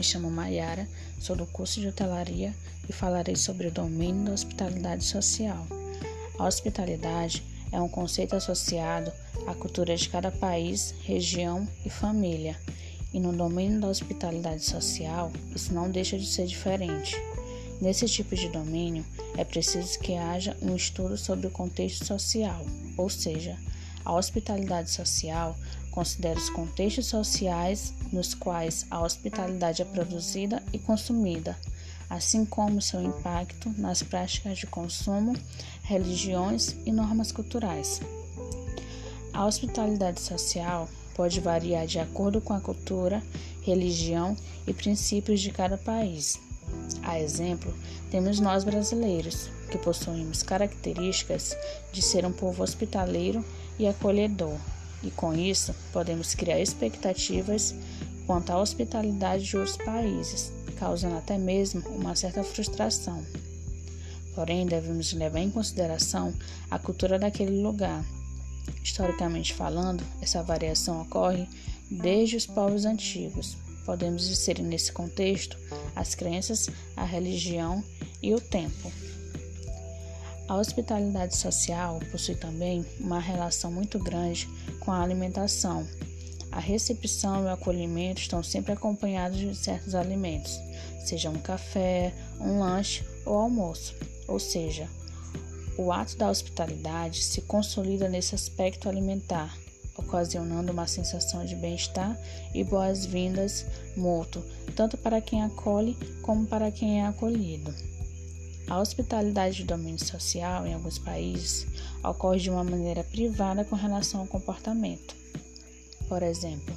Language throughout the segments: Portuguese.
chamo Maiara, sou do curso de hotelaria e falarei sobre o domínio da hospitalidade social. A hospitalidade é um conceito associado à cultura de cada país, região e família. E no domínio da hospitalidade social, isso não deixa de ser diferente. Nesse tipo de domínio, é preciso que haja um estudo sobre o contexto social, ou seja, a hospitalidade social considera os contextos sociais nos quais a hospitalidade é produzida e consumida, assim como seu impacto nas práticas de consumo, religiões e normas culturais. A hospitalidade social pode variar de acordo com a cultura, religião e princípios de cada país. A exemplo, temos nós brasileiros, que possuímos características de ser um povo hospitaleiro e acolhedor, e com isso podemos criar expectativas quanto à hospitalidade de outros países, causando até mesmo uma certa frustração. Porém, devemos levar em consideração a cultura daquele lugar. Historicamente falando, essa variação ocorre desde os povos antigos. Podemos inserir nesse contexto as crenças, a religião e o tempo. A hospitalidade social possui também uma relação muito grande com a alimentação. A recepção e o acolhimento estão sempre acompanhados de certos alimentos, seja um café, um lanche ou almoço. Ou seja, o ato da hospitalidade se consolida nesse aspecto alimentar, ocasionando uma sensação de bem-estar e boas-vindas mútuo, tanto para quem acolhe como para quem é acolhido. A hospitalidade de domínio social em alguns países ocorre de uma maneira privada com relação ao comportamento. Por exemplo,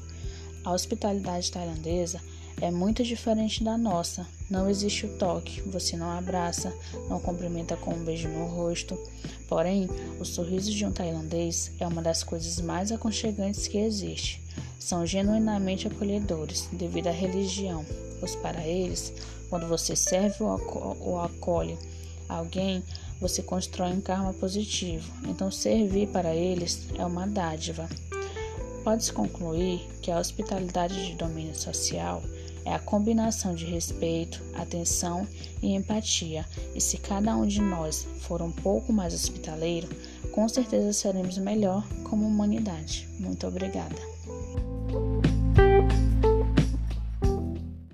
a hospitalidade tailandesa é muito diferente da nossa. Não existe o toque, você não abraça, não cumprimenta com um beijo no rosto. Porém, o sorriso de um tailandês é uma das coisas mais aconchegantes que existe. São genuinamente acolhedores devido à religião, pois para eles, quando você serve ou acolhe alguém, você constrói um karma positivo. Então, servir para eles é uma dádiva. Pode-se concluir que a hospitalidade de domínio social é a combinação de respeito, atenção e empatia. E se cada um de nós for um pouco mais hospitaleiro, com certeza seremos melhor como humanidade. Muito obrigada. Bye.